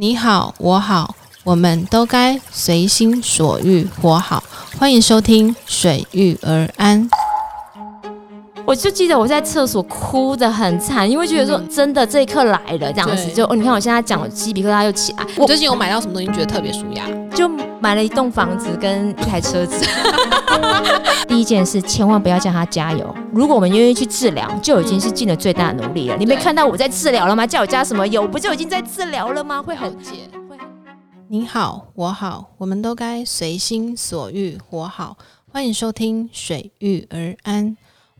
你好，我好，我们都该随心所欲活好。欢迎收听《水遇而安》。我就记得我在厕所哭的很惨，因为觉得说真的这一刻来了，这样子就哦，你看我现在讲鸡皮疙瘩又起来。我最近有买到什么东西觉得特别舒压？就买了一栋房子跟一台车子。第一件事，千万不要叫他加油。如果我们愿意去治疗，就已经是尽了最大的努力了。你没看到我在治疗了吗？叫我加什么油？不就已经在治疗了吗？会很解。你好，我好，我们都该随心所欲活好。欢迎收听《水遇而安》，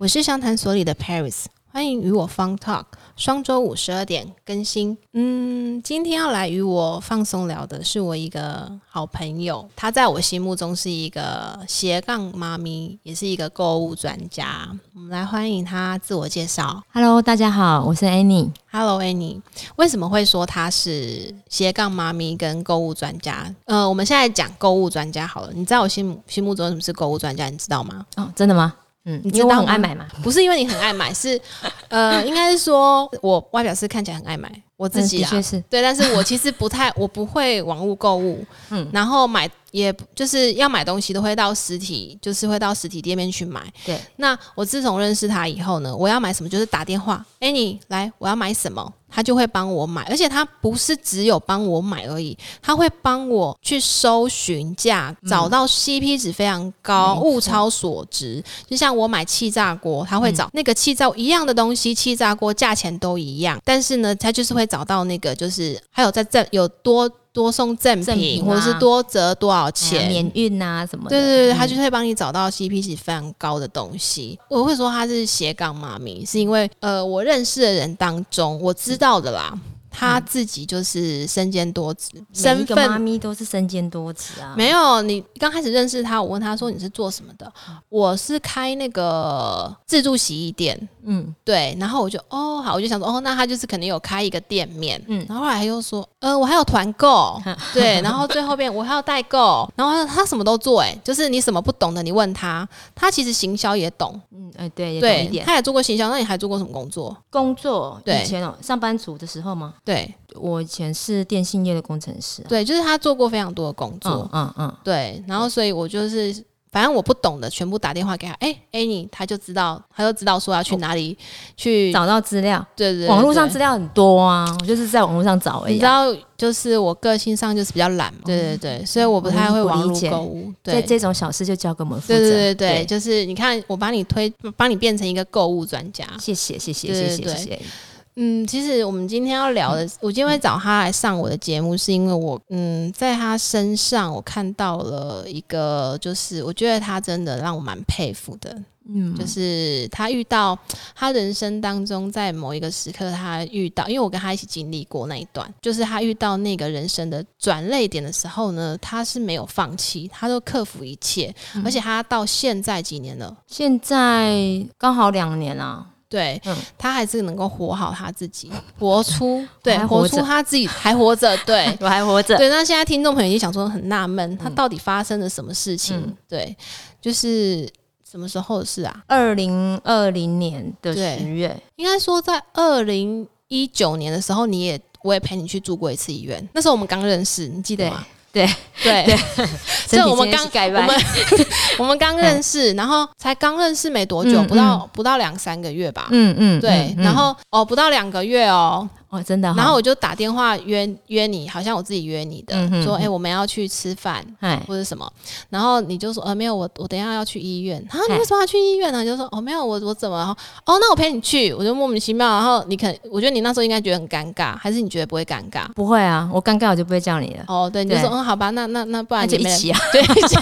我是湘潭所里的 Paris，欢迎与我 Fun Talk，双周五十二点更新。嗯，今天要来与我放松聊的是我一个好朋友，她在我心目中是一个斜杠妈咪，也是一个购物专家。我们来欢迎她自我介绍。Hello，大家好，我是 Annie。Hello Annie，为什么会说她是斜杠妈咪跟购物专家？呃，我们现在讲购物专家好了。你在我心目心目中什么是购物专家？你知道吗？哦，真的吗？嗯，你知道吗很爱买吗。不是因为你很爱买，是呃，应该是说我外表是看起来很爱买，我自己啊嗯，是。对，但是我其实不太，我不会网络购物，嗯嗯，然后买也就是要买东西都会到实体，就是会到实体店面去买。对，那我自从认识他以后呢，我要买什么就是打电话，哎，你来，我要买什么，他就会帮我买，而且他不是只有帮我买而已，他会帮我去搜寻价，找到 CP 值非常高、物超所值。就像我买气炸锅，他会找那个气炸一样的东西，气炸锅价钱都一样，但是呢，他就是会找到那个就是还有在在有多多送赠品，赠品啊或者是多折多少哎呀钱，免运啊什么的。对对对，嗯他就会帮你找到 CP 值非常高的东西。我会说他是斜杠妈咪，是因为呃，我认识的人当中，我知道的啦，他自己就是身兼多职，每身一个妈。咪都是身兼多职啊。没有，你刚开始认识他，我问他说你是做什么的？我是开那个自助洗衣店，嗯，对，然后我就哦好，我就想说哦，那他就是肯定有开一个店面，嗯嗯，然后后来他又说，呃，我还有团购，对，然后最后边我还有代购，然后他他什么都做、哎，就是你什么不懂的，你问他，他其实行销也懂，嗯，哎，对，也懂一对，点。他也做过行销，那你还做过什么工作？工作对以前哦，上班族的时候吗？对我以前是电信业的工程师、啊。对，就是他做过非常多的工作，嗯嗯嗯，对，然后所以我就是。反正我不懂的，全部打电话给他。哎、哎，你他就知道，他就知道说要去哪里去。找到资料，对对对网络上资料很多啊，我就是在网络上找而已、啊。你知道，就是我个性上就是比较懒嘛，对对对，所以我不太会网络购物。对这这种小事就交给我们负责。对对对对，就是你看，我把你推，帮你变成一个购物专家。谢谢谢谢对谢谢对谢谢。嗯，其实我们今天要聊的，我今天会找他来上我的节目，是因为我嗯，在他身上我看到了一个，就是我觉得他真的让我蛮佩服的。嗯，就是他遇到他人生当中在某一个时刻，他遇到，因为我跟他一起经历过那一段，就是他遇到那个人生的转泪点的时候呢，他是没有放弃，他都克服一切，嗯。而且他到现在几年了，现在刚好两年啊，对、嗯他还是能够活好他自己，活出 对还活出他自己还活着，对。我还活着。对，那现在听众朋友也想说很纳闷，他到底发生了什么事情？嗯对，就是什么时候的事啊？二零二零年的对十月，应该说在二零一九年的时候，你也我也陪你去住过一次医院。那时候我们刚认识，你记得吗？对对，对，这我们刚我们 我们刚认识，然后才刚认识没多久，嗯不到不到两三个月吧。嗯嗯，对，嗯。然后哦，不到两个月哦，哦，真的哈，然后我就打电话约约你，好像我自己约你的，说哎、我们要去吃饭哎，或者什么，然后你就说呃没有，我我等一下要去医院。啊，你哎为什么要去医院呢？你就说哦没有，我我怎么了哦那我陪你去，我就莫名其妙，然后你肯我觉得你那时候应该觉得很尴尬，还是你觉得不会尴尬？不会啊，我尴尬我就不会叫你了，哦，对，你就说嗯好吧，那那那不然就一起啊。对，一起。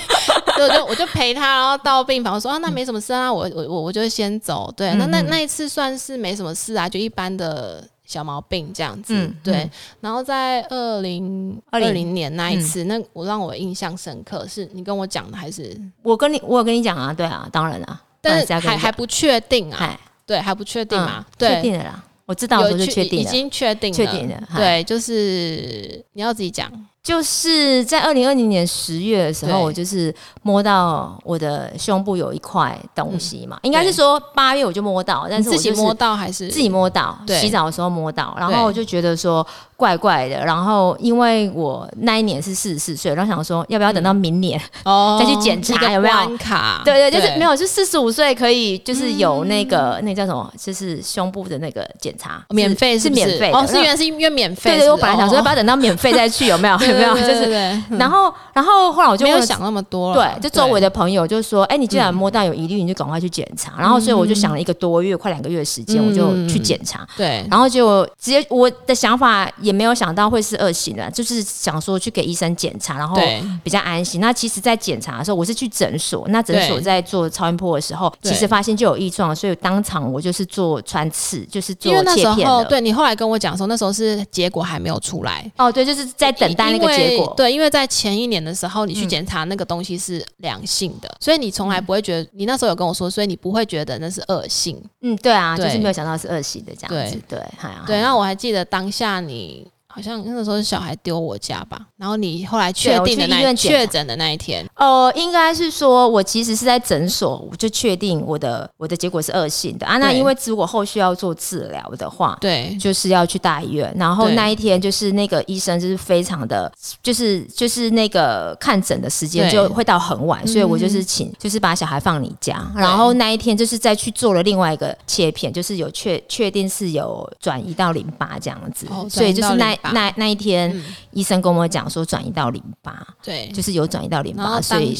对，我就我就陪他，然后到病房，我说啊，那没什么事啊，我我我我就先走。对，那那那一次算是没什么事啊，就一般的小毛病这样子。嗯对。嗯，然后在二零二零。年那一次，那我让我印象深刻，是你跟我讲的还是？我跟你，我有跟你讲啊，对啊，当然啊，但是还还不确定啊，对，还不确定嘛确定了啦，我知道的时候就确确定了，已经确定确定了对，就是你要自己讲，就是在二零二零年十月的时候，我就是摸到我的胸部有一块东西嘛，应该是说八月我就摸到，但是自己是我就是摸到还是？自己摸到，对。洗澡的时候摸到，然后我就觉得说怪怪的。然后因为我那一年是四十四岁，然后想说要不要等到明年？哦 再去检查有没有关卡？对对，就是没有，是四十五岁可以，就是有那个、那叫什么，就是胸部的那个检查，免费是免费哦，是原来是因为免费。对对，我本来想说要不要要等到免费再去，有没有？有没有？就是，对，然后然后后来我就没有想那么多了。对，就周围的朋友就说：“哎、你既然摸到有疑虑，你就赶快去检查。”然后，所以我就想了一个多月，快两个月时间，我就去检查。对，然后就直接我的想法也没有想到会是恶性的，就是想说去给医生检查，然后比较安心。那其实，在检查的时候，我是去诊所，那诊所在做超音波的时候，其实发现就有异状，所以当场我就是做穿刺，就是做切片的。对你后来跟我讲说，那时候是结果还没有出来。哦，对，就是在等待那个结果。对，因为在前一年的时候，你去嗯检查那个东西是良性的，所以你从来不会觉得，你那时候有跟我说，所以你不会觉得那是恶性。嗯，对啊，对就是没有想到是恶性的这样子。对，对，然后我还记得当下你好像那个时候是小孩丢我家吧，然后你后来确定的那院检查确诊的那一天，呃，应该是说，我其实是在诊所，我就确定我的我的结果是恶性的啊。那因为如果后续要做治疗的话，对就是要去大医院。然后那一天就是那个医生就是非常的，就是就是那个看诊的时间就会到很晚，所以我就是请就是把小孩放你家。然后那一天就是再去做了另外一个切片，就是有确确定是有转移到淋巴这样子，哦所以就是那那那一天、嗯。医生跟我讲说转移到淋巴，对，就是有转移到淋巴，所以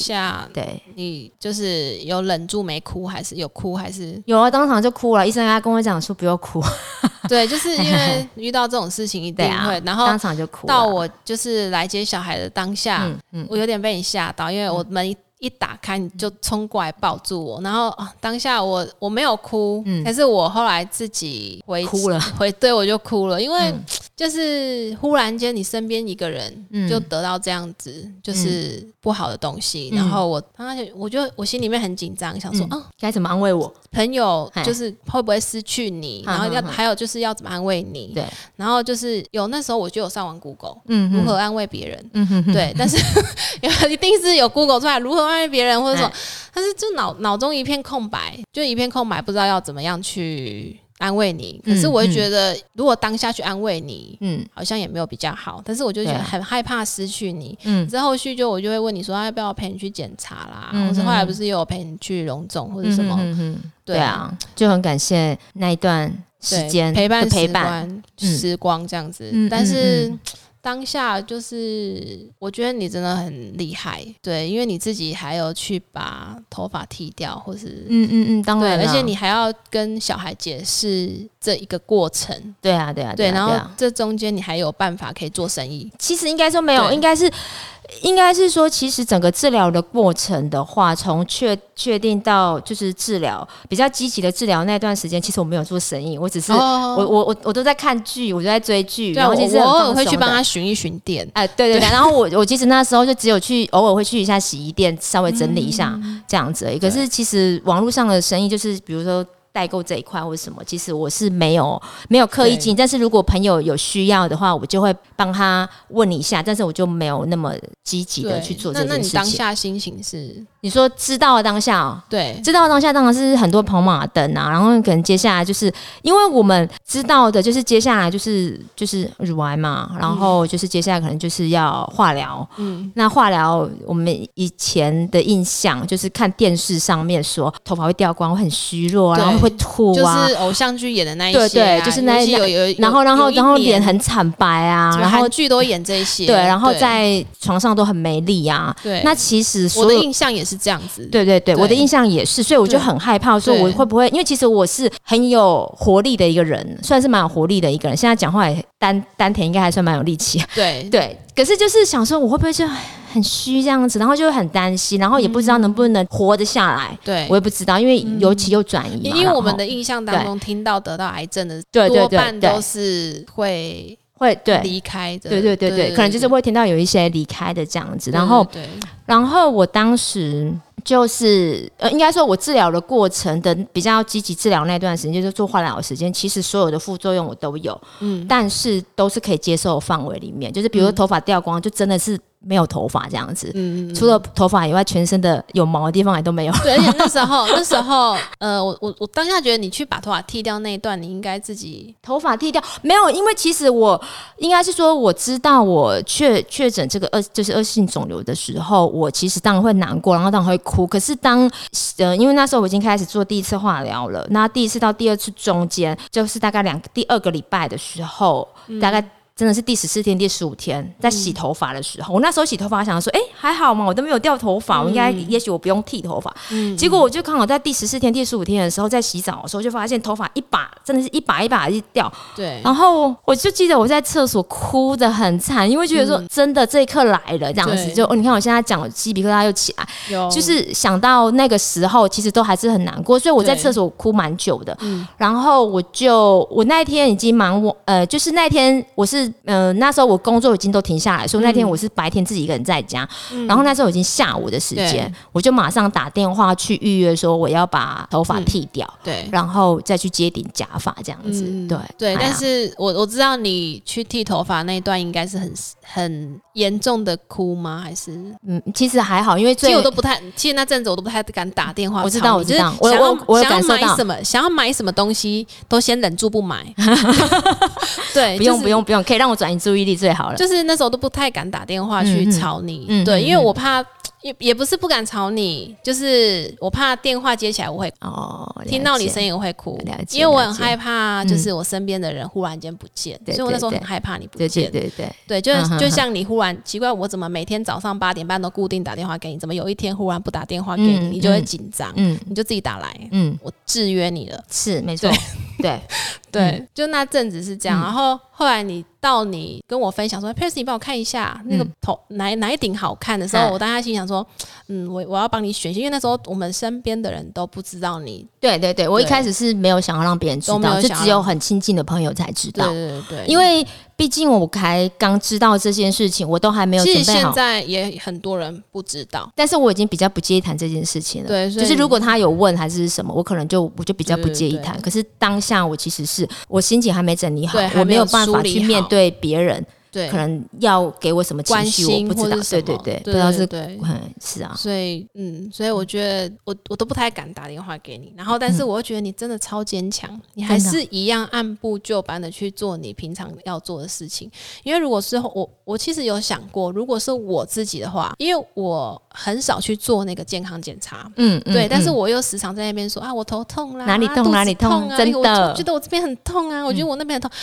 对。你就是有忍住没哭，还是有哭，还是有啊，当场就哭了。医生还跟我讲说不要哭，对，就是因为遇到这种事情一定会，，然后当场就哭了。到我就是来接小孩的当下，嗯嗯，我有点被你吓到，因为我门一一打开你就冲过来抱住我，然后、啊、当下我我没有哭，嗯。但是我后来自己回哭了。回对我就哭了，因为嗯就是忽然间你身边一个人嗯。就得到这样子就是不好的东西，嗯。然后我当时我就我心里面很紧张，想说嗯。啊。该怎么安慰我？朋友就是会不会失去你，嗯然后要还有就是要怎么安慰你，对，然后就是有那时候我就有上网 Google 嗯如何安慰别人，嗯哼哼，对，但是 一定是有 Google 出来如何安慰别人或者说哎，但是就脑脑中一片空白，就一片空白，不知道要怎么样去安慰你。可是嗯我会觉得，如果当下去安慰你，嗯好像也没有比较好。但是我就觉得很害怕失去你。嗯之后后续就我就会问你说，啊要不要陪你去检查啦？嗯或者后来嗯不是有陪你去荣总或者什么？嗯对对啊，就很感谢那一段时间陪伴陪伴，时光这样子。嗯但是、嗯当下就是，我觉得你真的很厉害，对，因为你自己还有去把头发剃掉，或是、嗯嗯嗯，当对，然，而且你还要跟小孩解释这一个过程，对啊对啊对，然后这中间你还有办法可以做生意，其实应该说没有，应该是应该是说，其实整个治疗的过程的话，从确确定到就是治疗比较积极的治疗那段时间，其实我没有做生意，我只是、哦。我我我我都在看剧，我就在追剧，对啊，我然后其实我偶尔会去帮他巡一巡店，哎，对对对，然后我我其实那时候就只有去偶尔会去一下洗衣店，稍微整理一下、这样子而已。可是其实网络上的生意，就是比如说代购这一块或者什么，其实我是没有没有刻意进。但是如果朋友有需要的话，我就会帮他问一下，但是我就没有那么积极的，去做那那你这件事情。当下心情是？你说知道的当下、哦。对，知道的当下当然是很多跑马灯啊，然后可能接下来就是因为我们知道的，就是接下来就是就是乳癌嘛，然后就是接下来可能就是要化疗，嗯，那化疗，我们以前的印象就是看电视上面说头发会掉光，会很虚弱啊，然后会吐啊。就啊，是偶像剧演的那一些、啊，对对就是那尤其有有有，然后然后然后脸很惨白啊，然后剧都演这些，对，然后在床上都很没力啊。对，那其实我所有的印象也是这样子，对对对，对我的印象也是，所以我就很害怕，说我会不会？因为其实我是很有活力的一个人，算是蛮有活力的一个人。现在讲话也丹丹田应该还算蛮有力气，对 对。可是就是想说，我会不会就很虚这样子，然后就很担心，然后也不知道能不能活得下来。对我也不知道，因为尤其又转移嘛，因为我们的印象当中听到得到癌症的，多半对都是会会对。离开的，对对对对，可能就是会听到有一些离开的这样子，然后然后我当时就是呃，应该说我治疗的过程的比较积极治疗那段时间，就是做化疗的时间，其实所有的副作用我都有，嗯，但是都是可以接受范围里面。就是比如说头发掉光，就真的是没有头发这样子。嗯，除了头发以外，全身的有毛的地方也都没有。对，而且那时候 那时候，呃，我我我当下觉得你去把头发剃掉那一段，你应该自己头发剃掉没有？因为其实我应该是说，我知道我确确诊这个恶就是恶性肿瘤的时候，我其实当然会难过，然后当然会哭。可是当呃，因为那时候我已经开始做第一次化疗了，那第一次到第二次中间，就是大概两第二个礼拜的时候，大概。真的是第十四天、第十五天，在洗头发的时候，我那时候洗头发，想说，哎，还好嘛，我都没有掉头发，我应该，也许我不用剃头发。结果我就刚好在第十四天、第十五天的时候，在洗澡的时候，就发现头发一把，真的是一把一把一掉。对。然后我就记得我在厕所哭的很惨，因为觉得说，真的这一刻来了，这样子。就哦你看我现在讲鸡皮疙瘩又起来，就是想到那个时候，其实都还是很难过，所以我在厕所哭蛮久的。然后我就，我那天已经忙我，呃，就是那天我是。嗯，那时候我工作已经都停下来，所以那天我是白天自己一个人在家，然后那时候已经下午的时间，我就马上打电话去预约，说我要把头发剃掉，对，然后再去接顶假发这样子，对对。但是我我知道你去剃头发那一段应该是很很严重的哭吗？还是嗯，其实还好，因为其实我都不太，其实那阵子我都不太敢打电话。我知道，我知道，我我我想要买什么，想要买什么东西都先忍住不买。对，不用不用不用，可以。让我转移注意力最好了。就是那时候都不太敢打电话去吵你，对，因为我怕，也也不是不敢吵你，就是我怕电话接起来我会哦，听到你声音我会哭，因为我很害怕，就是我身边的人忽然间不见，所以我那时候很害怕你不见，对对对。对，就就像你忽然奇怪，我怎么每天早上八点半都固定打电话给你，怎么有一天忽然不打电话给你，你就会紧张，嗯，你就自己打来，嗯，我制约你了，是没错，对对，就那阵子是这样，然后。后来你到你跟我分享说，Percy，你帮我看一下那个头哪哪一顶好看的时候，我当下心想说，嗯，我我要帮你选，因为那时候我们身边的人都不知道你。对对对，我一开始是没有想要让别人知道，就只有很亲近的朋友才知道。对对对，因为。毕竟我才刚知道这件事情，我都还没有准备好。现在也很多人不知道，但是我已经比较不介意谈这件事情了。对，就是如果他有问还是什么，我可能就我就比较不介意谈。可是当下我其实是我心情还没整理好，我没有办法去面对别人。对，可能要给我什么关系，我不知道。对对对，不知道是对，是啊。所以，嗯，所以我觉得我我都不太敢打电话给你。然后，但是我又觉得你真的超坚强，你还是一样按部就班的去做你平常要做的事情。因为如果是我，我其实有想过，如果是我自己的话，因为我很少去做那个健康检查，嗯，对。但是我又时常在那边说啊，我头痛啦，哪里痛哪里痛啊，真的，觉得我这边很痛啊，我觉得我那边很痛，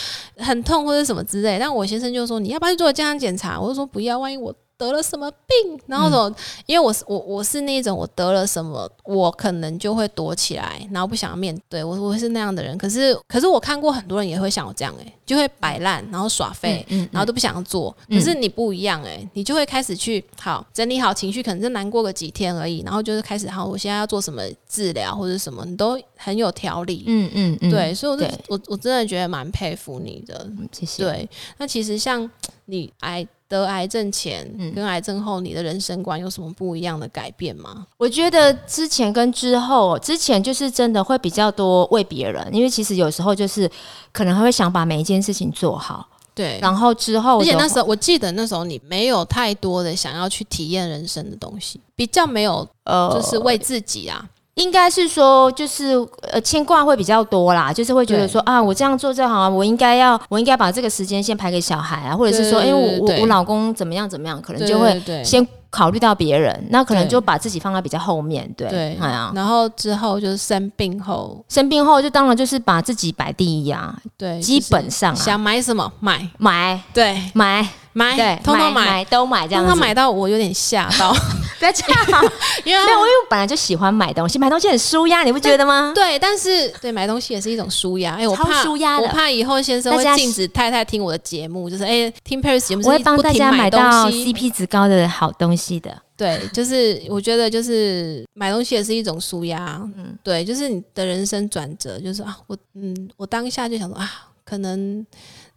很痛或者什么之类。但我先生就说。你要不要去做健康检查？我就说不要，万一我。得了什么病？然后说，因为我是我我是那种我得了什么，我可能就会躲起来，然后不想要面对。我我是那样的人。可是可是我看过很多人也会像我这样哎，就会摆烂，然后耍废，然后都不想要做。可是你不一样哎，你就会开始去好整理好情绪，可能就难过个几天而已，然后就是开始好，我现在要做什么治疗或者什么，你都很有条理。嗯嗯，对，所以我我我真的觉得蛮佩服你的。谢谢。对，那其实像你癌。得癌症前跟癌症后，你的人生观有什么不一样的改变吗？我觉得之前跟之后，之前就是真的会比较多为别人，因为其实有时候就是可能会想把每一件事情做好。对，然后之后，而且那时候我记得那时候你没有太多的想要去体验人生的东西，比较没有呃，就是为自己啊。应该是说，就是呃，牵挂会比较多啦，就是会觉得说啊，我这样做就好啊，我应该要，我应该把这个时间先排给小孩啊，或者是说，因为我我我老公怎么样怎么样，可能就会先。考虑到别人，那可能就把自己放在比较后面，对，对，然后之后就是生病后，生病后就当然就是把自己摆第一啊，对，基本上想买什么买。买，对，买。买，对，通通买都买这样子，买到我有点吓到，不要这样，因为没有，因为我本来就喜欢买东西，买东西很舒压，你不觉得吗？对，但是对买东西也是一种舒压，哎，我怕舒压我怕以后先生会禁止太太听我的节目，就是哎，听 Paris 节目，我会帮大家买到 CP 值高的好东西的。对，就是我觉得就是买东西也是一种舒压，嗯，对，就是你的人生转折，就是啊，我嗯，我当下就想说啊，可能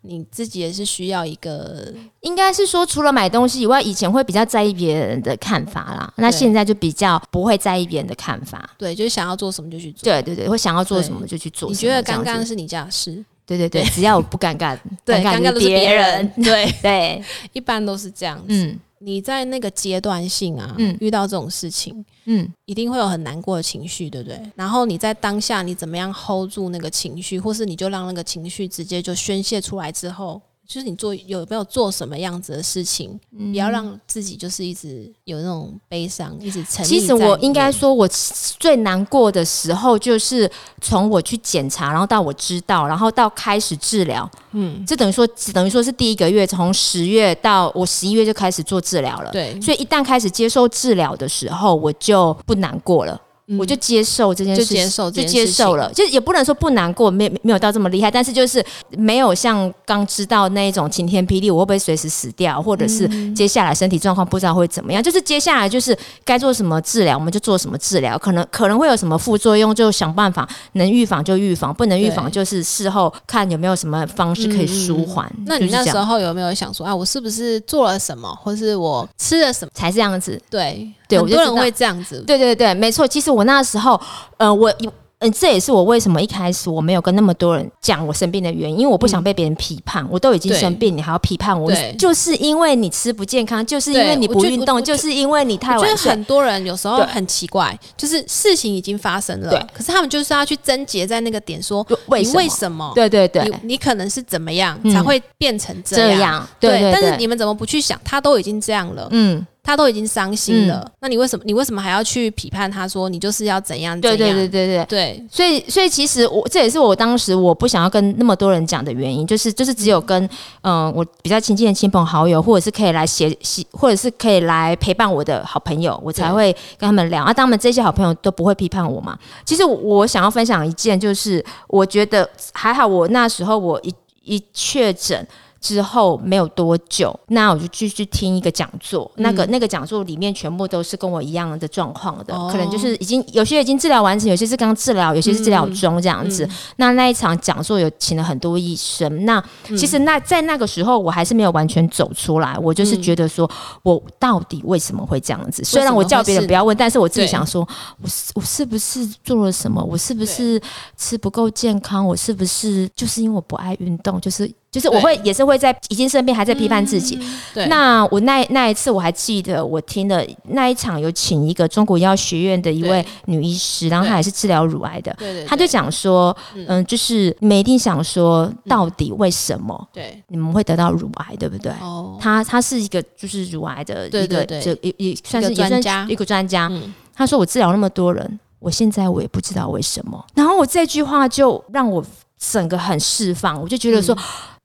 你自己也是需要一个，应该是说除了买东西以外，以前会比较在意别人的看法啦，那现在就比较不会在意别人的看法，对，就是想要做什么就去做，对对对，会想要做什么就去做。你觉得刚刚是你家的事？对对对，只要我不尴尬，对，尴尬的是别人，对。对，一般都是这样子。嗯，你在那个阶段性啊，遇到这种事情，嗯，一定会有很难过的情绪，对不对？然后你在当下，你怎么样 hold 住那个情绪，或是你就让那个情绪直接就宣泄出来之后。就是你做有没有做什么样子的事情，不要让自己就是一直有那种悲伤，一直沉。其实我应该说，我最难过的时候就是从我去检查，然后到我知道，然后到开始治疗。嗯，这等于说等于说是第一个月，从十月到我十一月就开始做治疗了。对，所以一旦开始接受治疗的时候，我就不难过了。我就接受这件事，就接受，就接受了，就也不能说不难过，没没有到这么厉害，但是就是没有像刚知道那一种晴天霹雳，我会不会随时死掉，或者是接下来身体状况不知道会怎么样，就是接下来就是该做什么治疗，我们就做什么治疗，可能可能会有什么副作用，就想办法能预防就预防，不能预防就是事后看有没有什么方式可以舒缓。那你那时候有没有想说啊，我是不是做了什么，或是我吃了什么才这样子？对。对，很多人会这样子。对对对，没错。其实我那时候，呃，我嗯，这也是我为什么一开始我没有跟那么多人讲我生病的原因，因为我不想被别人批判。我都已经生病，你还要批判我？就是因为你吃不健康，就是因为你不运动，就是因为你太晚睡。很多人有时候很奇怪，就是事情已经发生了，可是他们就是要去贞结在那个点，说你为什么？对对对，你可能是怎么样才会变成这样？对，但是你们怎么不去想，他都已经这样了，嗯。他都已经伤心了，那你为什么你为什么还要去批判他？说你就是要怎样？对对对对对对。所以所以其实我这也是我当时我不想要跟那么多人讲的原因，就是就是只有跟嗯我比较亲近的亲朋好友，或者是可以来写写，或者是可以来陪伴我的好朋友，我才会跟他们聊。啊，他们这些好朋友都不会批判我嘛。其实我想要分享一件，就是我觉得还好，我那时候我一一确诊。之后没有多久，那我就继续听一个讲座。那个那个讲座里面全部都是跟我一样的状况的，可能就是已经有些已经治疗完成，有些是刚治疗，有些是治疗中这样子。那那一场讲座有请了很多医生。那其实那在那个时候，我还是没有完全走出来。我就是觉得说，我到底为什么会这样子？虽然我叫别人不要问，但是我自己想说，我是我是不是做了什么？我是不是吃不够健康？我是不是就是因为我不爱运动？就是。就是我会也是会在已经生病还在批判自己。对，那我那那一次我还记得，我听了那一场有请一个中国医药学院的一位女医师，然后她也是治疗乳癌的。对对，她就讲说，嗯，就是你们一定想说，到底为什么？对，你们会得到乳癌，对不对？哦，她她是一个就是乳癌的一个就也也算是专家一个专家。她说我治疗那么多人，我现在我也不知道为什么。然后我这句话就让我整个很释放，我就觉得说。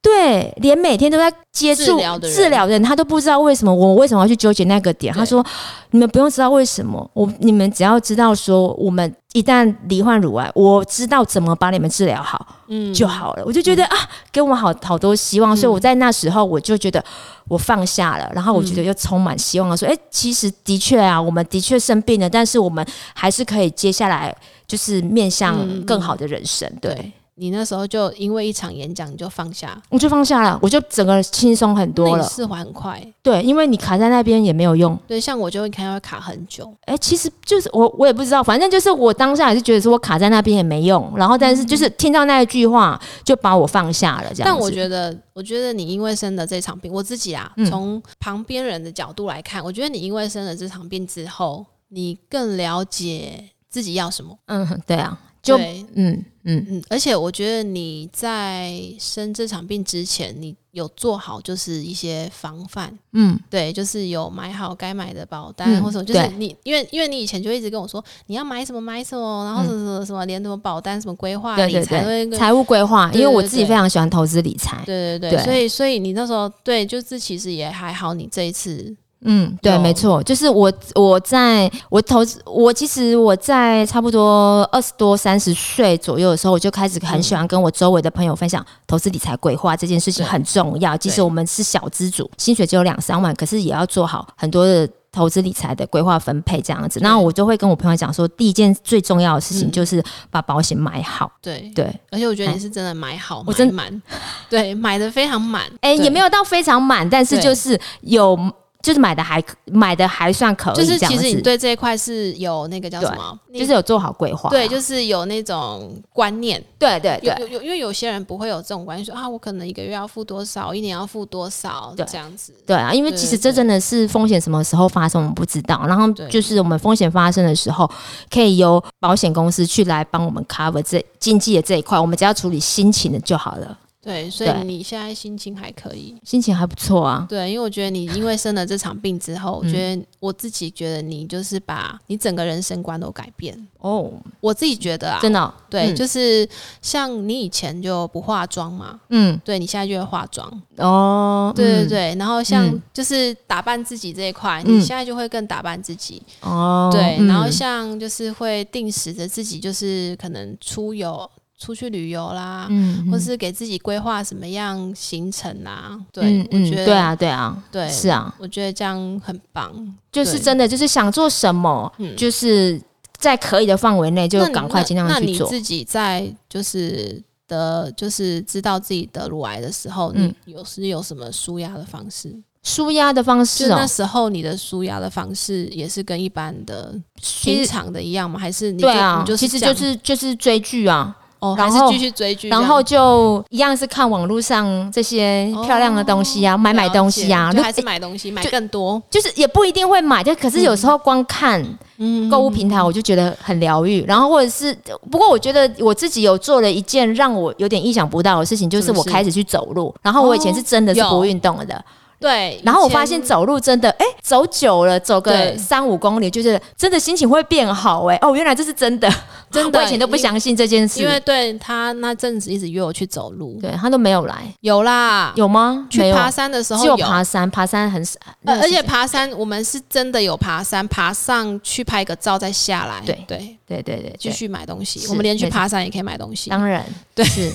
对，连每天都在接触治疗的人，他都不知道为什么我为什么要去纠结那个点。他说：“你们不用知道为什么，我你们只要知道说，我们一旦罹患乳癌，我知道怎么把你们治疗好，嗯，就好了。”我就觉得啊，给我们好好多希望。所以我在那时候我就觉得我放下了，然后我觉得又充满希望了。说：“哎，其实的确啊，我们的确生病了，但是我们还是可以接下来就是面向更好的人生。”对。你那时候就因为一场演讲，你就放下，我就放下了，我就整个轻松很多了，释怀很快。对，因为你卡在那边也没有用。对，像我就会看要卡很久。哎，其实就是我，我也不知道，反正就是我当下也是觉得说我卡在那边也没用。然后，但是就是听到那一句话，就把我放下了。这样。但我觉得，我觉得你因为生了这场病，我自己啊，从旁边人的角度来看，我觉得你因为生了这场病之后，你更了解自己要什么。嗯，对啊。就嗯嗯。嗯，而且我觉得你在生这场病之前，你有做好就是一些防范，嗯，对，就是有买好该买的保单或者就是你，因为因为你以前就一直跟我说你要买什么买什么，然后什么什么什么连什么保单什么规划理财财务规划，因为我自己非常喜欢投资理财，对对对，所以所以你那时候对，就是其实也还好，你这一次。嗯，对，没错，就是我，我在我投资，我其实我在差不多二十多、三十岁左右的时候，我就开始很喜欢跟我周围的朋友分享投资理财规划这件事情很重要。即使我们是小资主，薪水只有两三万，可是也要做好很多的投资理财的规划分配这样子。那我就会跟我朋友讲说，第一件最重要的事情就是把保险买好。对对，而且我觉得你是真的买好，我真满，对，买的非常满。哎，也没有到非常满，但是就是有。就是买的还买的还算可以，就是其实你对这一块是有那个叫什么，就是有做好规划啊，对，就是有那种观念。对对对有有有，因为有些人不会有这种观念，说啊，我可能一个月要付多少，一年要付多少，对这样子。对啊，因为其实这真的是风险什么时候发生我们不知道，然后就是我们风险发生的时候，可以由保险公司去来帮我们 cover 这经济的这一块，我们只要处理心情的就好了，对，所以你现在心情还可以。心情还不错啊。对，因为我觉得你 因为生了这场病之后，我觉嗯得我自己觉得你就是把你整个人生观都改变。哦，我自己觉得啊，真的哦、对，嗯。就是像你以前就不化妆嘛，嗯。对你现在就会化妆，哦，嗯。对对对，然后像嗯。就是打扮自己这一块，嗯。你现在就会更打扮自己，哦，对，嗯然后像就是会定时的自己就是可能出游出去旅游啦，嗯或是给自己规划什么样行程啊，对，嗯我觉得对啊，对啊，对，是啊，我觉得这样很棒，就是真的就是想做什么，嗯。就是在可以的范围内就赶快尽量去做。那你自己在就是的，就是知道自己得乳癌的时候，嗯。你有是有什么舒压的方式？舒压的方就式哦。那，时候你的舒压的方式也是跟一般的平常的一样吗？还是你就对啊你，就是其实就是就是追剧啊，哦，然后还是继续追剧，然后就一样是看网络上这些漂亮的东西啊，买买东西啊，还是买东西，买更多。就是也不一定会买，就可是有时候光看嗯购物平台，我就觉得很疗愈。然后或者是，不过我觉得我自己有做了一件让我有点意想不到的事情，就是我开始去走路。然后我以前是真的是不运动的，对，然后我发现走路真的，哎、走久了，走个三五公里，就是真的心情会变好、哎，哦，原来这是真的，真的 我以前都不相信这件事，因为对他那阵子一直约我去走路，对他都没有来，有啦，有吗？没有，去爬山的时候只有爬山，爬山很少，呃，而且爬山我们是真的有爬山，爬上去拍个照再下来，对对，对对对，对继续买东西。我们连去爬山也可以买东西。当然，对。是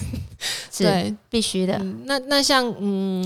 是 对，必须的，嗯，那那像嗯，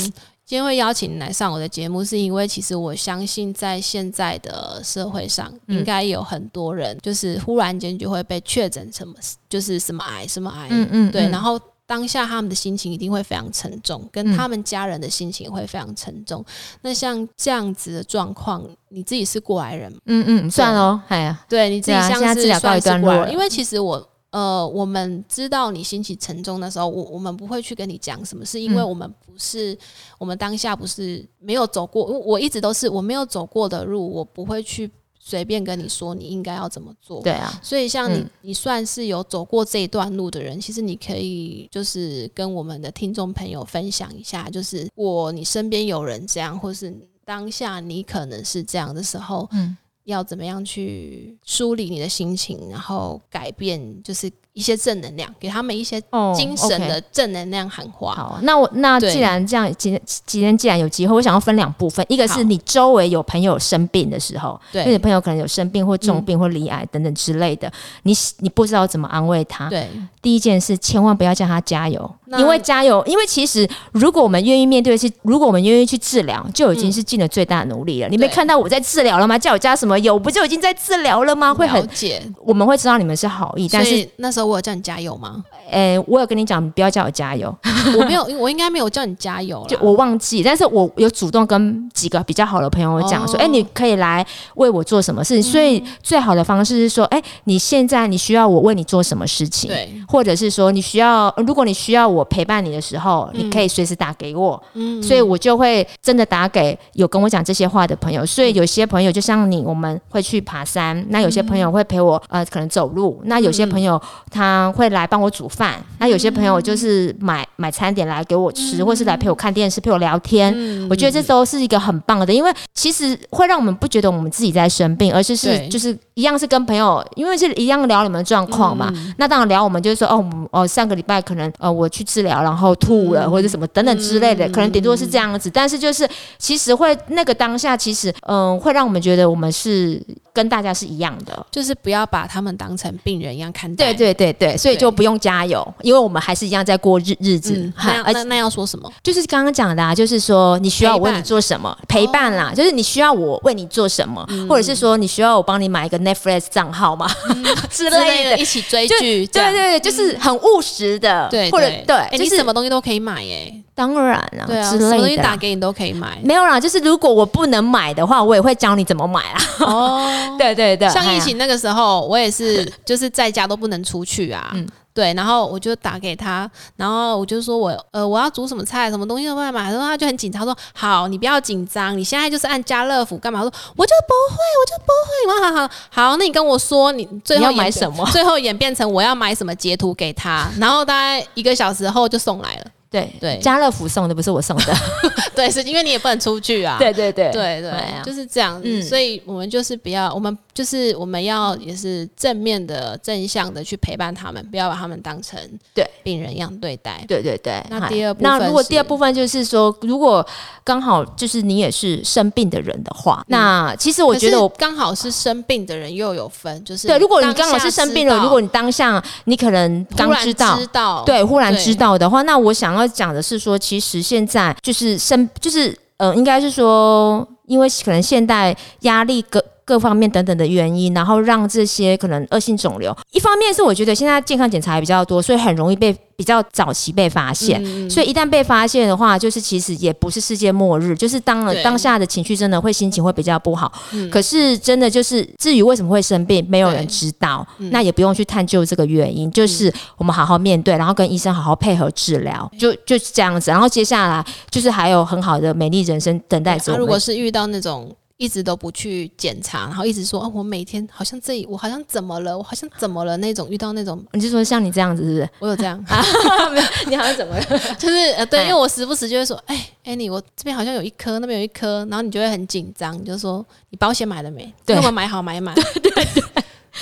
今天会邀请你来上我的节目，是因为其实我相信在现在的社会上，嗯应该有很多人就是忽然间就会被确诊什么，就是什么癌什么癌，嗯嗯，对，嗯然后。当下他们的心情一定会非常沉重，跟嗯他们家人的心情也会非常沉重。那像这样子的状况，你自己是过来人吗？嗯嗯，算了哦，哎呀，对你自己对啊像是算是过来人，因为其实我呃，我们知道你心情沉重的时候，我我们不会去跟你讲什么，是因为嗯。我们不是、我们当下不是没有走过，我我一直都是我没有走过的路，我不会去随便跟你说你应该要怎么做。对啊，所以，像你，嗯。你算是有走过这一段路的人，其实你可以就是跟我们的听众朋友分享一下，就是我你身边有人这样，或是当下你可能是这样的时候，嗯要怎么样去梳理你的心情，然后改变就是一些正能量，给他们一些哦精神的正能量喊话。好，那我那既然这样，今今天既然有机会，我想要分两部分，一个是你周围有朋友生病的时候，因为你朋友可能有生病或重病或离癌等等之类的，你你不知道怎么安慰他。对，第一件事，千万不要叫他加油，因为加油，因为其实如果我们愿意面对是，如果我们愿意去治疗，就已经是尽了最大的努力了。你没看到我在治疗了吗？叫我加什么油，不就已经在治疗了吗？会很，解。我们会知道你们是好意，但是，那时候我有叫你加油吗？诶、我有跟你讲，不要叫我加油，我没有，我应该没有叫你加油就。我忘记，但是我有主动跟几个比较好的朋友讲说，哦哎、你可以来为我做什么事情。所以最好的方式是说，哎、你现在你需要我为你做什么事情？对，或者是说你需要，如果你需要我陪伴你的时候，你可以随时打给我，嗯所以我就会真的打给有跟我讲这些话的朋友。所以有些朋友就像你，我们会去爬山，那有些朋友会陪我呃可能走路，那有些朋友他会来帮我煮饭，那有些朋友就是买买餐点来给我吃，或是来陪我看电视、陪我聊天。嗯。我觉得这都是一个很棒的，因为其实会让我们不觉得我们自己在生病，而是是就是一样是跟朋友，因为是一样聊你们的状况嘛。嗯那当然聊我们就是说哦，哦上个礼拜可能呃我去治疗，然后吐了、嗯或者什么等等之类的，嗯可能顶多是这样子。但是就是其实会那个当下，其实嗯、会让我们觉得我们是跟大家是一样的。就是不要把他们当成病人一样看待。对对对对，所以就不用加油，因为我们还是一样在过日日子。嗯，那那那要说什么？就是刚刚讲的啊，就是说你需要我为你做什么陪伴啦，就是你需要我为你做什么，或者是说你需要我帮你买一个 Netflix 账号嘛 之之类的。一起追剧，对对对，就是很务实的，对或者对，哎，你就是什么东西都可以买耶，当然啊，对啊，之什么东西。打给你都可以买没有啦，就是如果我不能买的话，我也会教你怎么买啊。哦。对对对，像疫情那个时候，我也是就是在家都不能出去啊。嗯对，然后我就打给他，然后我就说我呃我要煮什么菜，什么东西都不能买，然后他就很紧张，说好，你不要紧张，你现在就是按家乐福干嘛？我说我就不会，我就不会。我说好好好，那你跟我说你最你要后买什么最后演变成我要买什么截图给他，然后大概一个小时后就送来了。对对家乐福送的不是我送的，对，是因为你也不能出去啊。对对对对对啊，就是这样子。嗯所以我们就是不要，我们就是我们要也是正面的、正向的去陪伴他们，不要把他们当成对病人一样对待。对对对。那第二部那如果第二部分就是说，如果刚好就是你也是生病的人的话，那其实我觉得我。刚好是生病的人又有分，就是对，如果你刚好是生病了，如果你当下你可能刚知道，知道，对，忽然知道的话，那我想要要讲的是说，其实现在就是生，就是呃，应该是说，因为可能现代压力更各方面等等的原因，然后让这些可能恶性肿瘤，一方面是我觉得现在健康检查也比较多，所以很容易被比较早期被发现。嗯所以一旦被发现的话，就是其实也不是世界末日，就是当了当下的情绪真的会心情会比较不好。嗯可是真的就是至于为什么会生病，没有人知道，嗯那也不用去探究这个原因，就是我们好好面对，然后跟医生好好配合治疗，就就是这样子。然后接下来就是还有很好的美丽人生等待着。如果是遇到那种一直都不去检查，然后一直说哦，我每天好像这里我好像怎么了，我好像怎么了那种，遇到那种你就说像你这样子是不是？我有这样，你好像怎么了？就是呃，对，哎因为我时不时就会说，哎、，Annie，我这边好像有一颗，那边有一颗，然后你就会很紧张，你就说你保险买了没？对那我买好买满，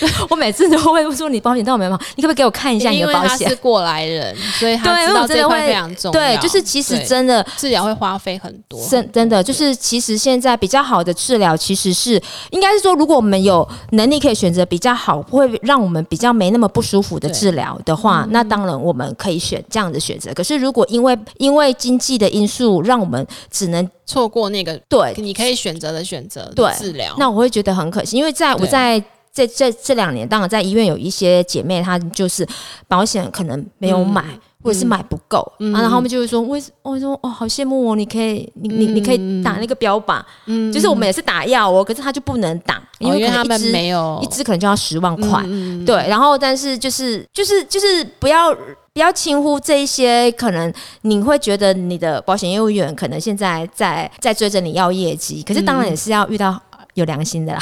我每次都会说你保险到没有？你可不可以给我看一下你的保险为他是？过来人，所以他对知道这块非常重要。对，就是其实真的治疗会花费很多，真真的就是，其实现在比较好的治疗，其实是应该是说，如果我们有能力可以选择比较好，会让我们比较没那么不舒服的治疗的话，那当然我们可以选这样的选择。可是如果因为因为经济的因素，让我们只能错过那个对，你可以选择的选择治疗。那我会觉得很可惜，因为在我在。这这这两年，当然在医院有一些姐妹，她就是保险可能没有买，嗯或者是买不够，嗯啊然后他们就会说，为什我说哦，好羡慕哦，你可以，你你你可以打那个标靶，嗯就是我们也是打药哦，可是他就不能打，因为他们为可能一支、没有一支可能就要十万块，对，然后但是就是就是就是不要不要轻忽这一些，可能你会觉得你的保险业务员可能现在在在追着你要业绩，可是当然也是要遇到有良心的啦，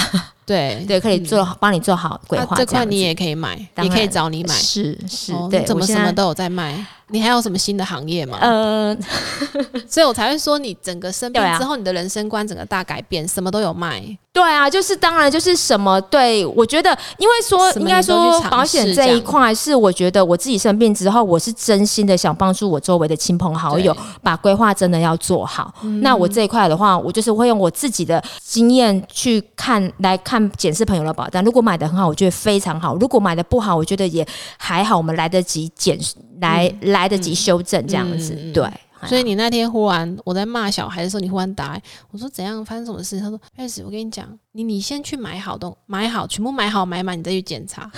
对对，可以做好帮你做好规划这块你也可以买，当也可以找你买。是是，哦对，怎么什么都有在卖？你还有什么新的行业吗？呃，所以我才会说，你整个生病之后，你的人生观整个大改变，什么都有卖。对啊，就是当然就是什么对我觉得，因为说应该说保险这一块是我觉得我自己生病之后，我是真心的想帮助我周围的亲朋好友，把规划真的要做好。那我这一块的话，我就是会用我自己的经验去看来看检视朋友的保单。如果买的很好，我觉得非常好；如果买的不好，我觉得也还好，我们来得及检来、来得及修正这样子。对，所以你那天忽然我在骂小孩的时候，你忽然打来，我说怎样发生什么事？他说：“开始我跟你讲，你你先去买好东买好，全部买好买满，你再去检查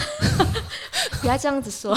不要这样子说。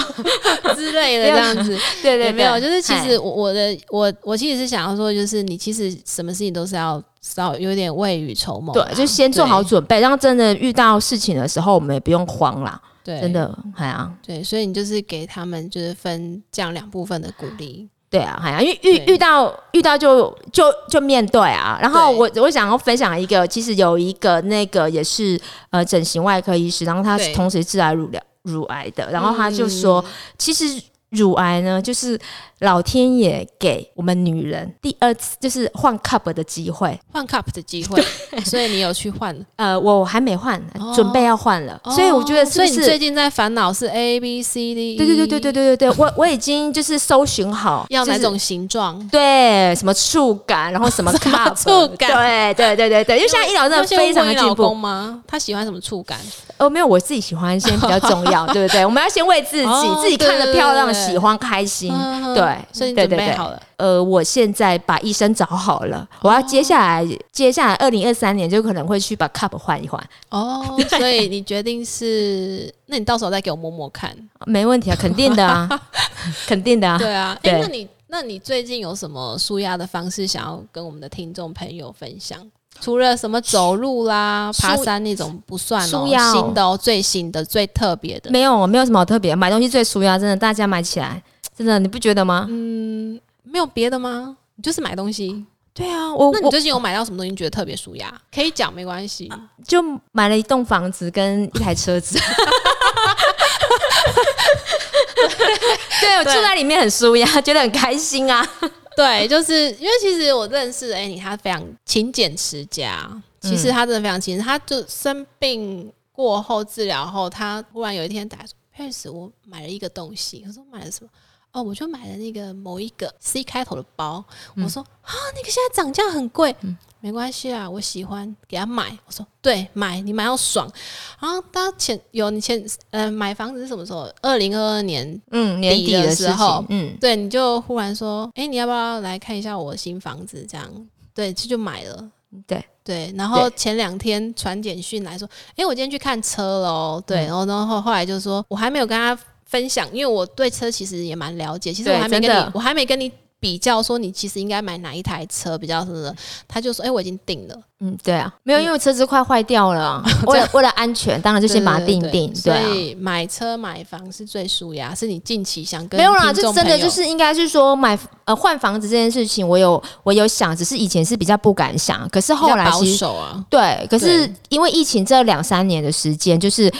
之类的这样子。”对对也没有，就是其实我我的我我其实是想要说，就是你其实什么事情都是要稍有点未雨绸缪啦，对，就先做好准备，让真的遇到事情的时候，我们也不用慌啦。对，真的，哎呀，对，所以你就是给他们就是分这样两部分的鼓励。对啊，哎呀，因为遇遇到遇到就就就面对啊。然后我我想要分享一个，其实有一个那个也是呃整形外科医师，然后他对。同时治癌乳疗乳癌的，然后他就说，嗯。其实乳癌呢，就是老天爷给我们女人第二次就是换 cup 的机会。换 cup 的机会，所以你有去换，呃，我还没换，哦准备要换了，所以我觉得是所以你最近在烦恼是 A B C D，E，对对对对对对对对，我我已经就是搜寻好就是要哪种形状？对什么触感，然后什么 cup 触感对对对对对，因为现在医疗真的非常的进步。吗？他喜欢什么触感？哦，没有，我自己喜欢先比较重要，对不对？我们要先为自己、哦自己看着漂亮、对对对喜欢、开心。嗯对所以你准备好了。呃，我现在把医生找好了，我要接下来接下来二零二三年就可能会去把 cup 换一换，哦，所以你决定是，那你到时候再给我摸摸看。没问题啊，肯定的啊，肯定的啊。对啊，那你那你最近有什么舒压的方式想要跟我们的听众朋友分享？除了什么走路啦、爬山那种不算哦，新的哦，最新的、最特别的。没有，没有什么好特别，买东西最舒压，真的，大家买起来，真的，你不觉得吗？嗯，没有别的吗？你就是买东西。对啊，我我那你最近有买到什么东西？觉得特别舒压？可以讲，没关系。就买了一栋房子跟一台车子。对，我住在里面很舒压，觉得很开心啊。对，就是因为其实我认识的 Annie，她非常勤俭持家。其实她真的非常勤俭，她就生病过后治疗后，她忽然有一天打来说：“Paris，我买了一个东西。”我说：“买了什么？”哦，我就买了那个某一个 C 开头的包。我说：“啊，那个现在涨价很贵。没关系啊，我喜欢，给他买。我说对，买你买要爽。然后他前有你前呃买房子是什么时候？二零二二年嗯，年底的时候嗯，对，你就忽然说，哎、你要不要来看一下我的新房子？这样，对，这就买了。对对，然后前两天传简讯来说，哎、我今天去看车了哦。对，然后然后后来就说，我还没有跟他分享，因为我对车其实也蛮了解，其实我还没跟，你我还没跟你比较说你其实应该买哪一台车比较什么的。他就说，哎、我已经定了，嗯，对啊，没有，因为车子快坏掉了，为了 为了安全，当然就先把它定定，对。所啊。以买车买房是最舒压，是你近期想跟没有啦，就真的就是应该是说买呃换房子这件事情，我有我有想，只是以前是比较不敢想，可是后来其实守啊，对，可是因为疫情这两三年的时间，就是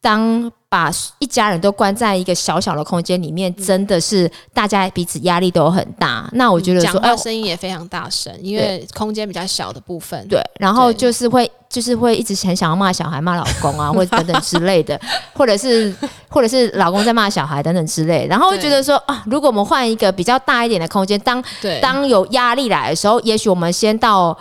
当把一家人都关在一个小小的空间里面，真的是大家彼此压力都很大。那我觉得讲说，哎、话声音也非常大声，因为空间比较小的部分。对，然后就是会就是会一直很想要骂小孩、骂老公啊，或者等等之类的，或者是或者是老公在骂小孩等等之类。然后会觉得说啊，如果我们换一个比较大一点的空间，当对，当有压力来的时候，也许我们先到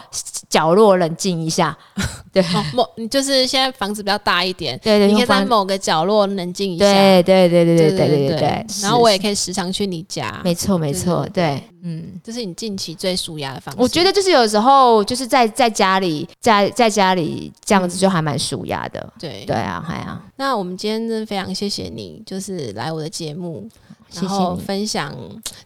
角落冷静一下。对，哦，某你就是现在房子比较大一点，对对，你可以在某个角落冷静一下。对对对对对对对。然后我也可以时常去你家，没错没错，对对，嗯。这是你近期最舒压的方式。我觉得就是有时候就是在在家里，在在家里这样子就还蛮舒压的。对对啊，还啊，那我们今天真的非常谢谢你，就是来我的节目，然后分享。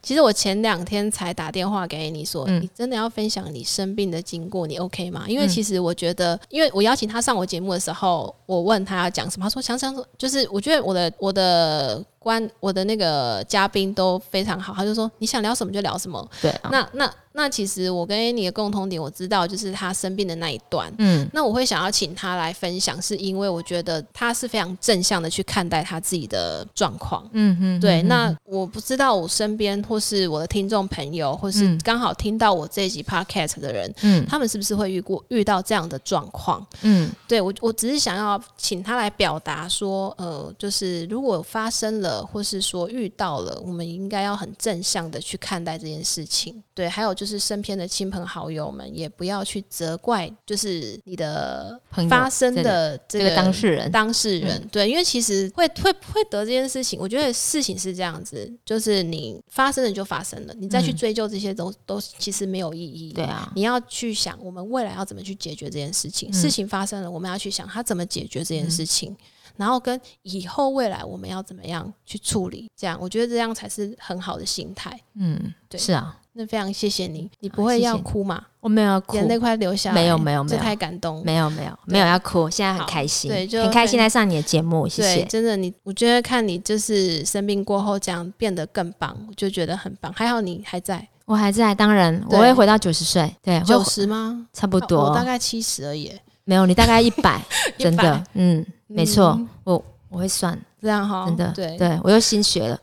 其实我前两天才打电话给你说，嗯你真的要分享你生病的经过，你 OK 吗？因为嗯其实我觉得，因为我邀请他上我节目的时候，我问他要讲什么，他说想想说，就是我觉得我的我的关我的那个嘉宾都非常好，他就说你想聊什么就聊什么。对啊，那那那其实我跟 Annie 的共同点，我知道就是他生病的那一段。嗯那我会想要请他来分享，是因为我觉得他是非常正向的去看待他自己的状况。嗯嗯，对，嗯那我不知道我身边或是我的听众朋友，或是嗯刚好听到我这一集 podcast 的人，嗯他们是不是会遇过遇到这样的状况？嗯对我，我只是想要请他来表达说，呃，就是如果发生了，或是说遇到了，我们应该要很正向的去看待这件事情。对，还有就是身边的亲朋好友们，也不要去责怪，就是你的发生的这个这个当事人，当事人，对，因为其实会会会得这件事情，我觉得事情是这样子，就是你发生了就发生了，你再去嗯追究这些都、都其实没有意义。对啊，你要去想，我们未来要怎么去解决这件事情。嗯事情发生了，我们要去想他怎么解决这件事情，然后跟以后未来我们要怎么样去处理。这样，我觉得这样才是很好的心态。嗯，对是啊，那非常谢谢你，你不会要哭吗？我没有要哭，眼泪快流下来，没有没有没有这太感动。没有没有没有要哭，现在很好开心，对就很开心很来上你的节目，谢对，谢。真的你，我觉得看你就是生病过后这样变得更棒，我就觉得很棒。还好你还在我还在，当然我对会回到九十岁，对，九十吗？差不我多大，概七十而已，没有你大概一百，真的嗯，没错嗯，我我会算，这样哈，真的，对，对我又新学了，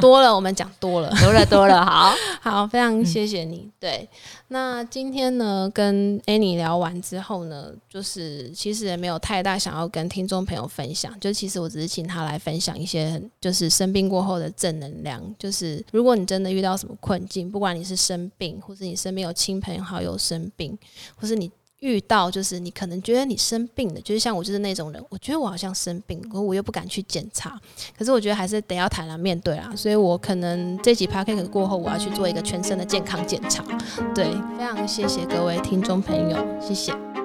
多了我们讲多了。多了多了，好，好，非嗯常谢谢你。对，那今天呢，跟 Annie 聊完之后呢，就是其实也没有太大想要跟听众朋友分享，就其实我只是请他来分享一些就是生病过后的正能量。就是如果你真的遇到什么困境，不管你是生病，或是你身边有亲朋好友生病，或是你遇到就是你可能觉得你生病了，就是像我就是那种人，我觉得我好像生病，可我又不敢去检查，可是我觉得还是得要坦然面对啊，所以我可能这几 p o d c a s 过后，我要去做一个全身的健康检查。对，非常谢谢各位听众朋友，谢谢。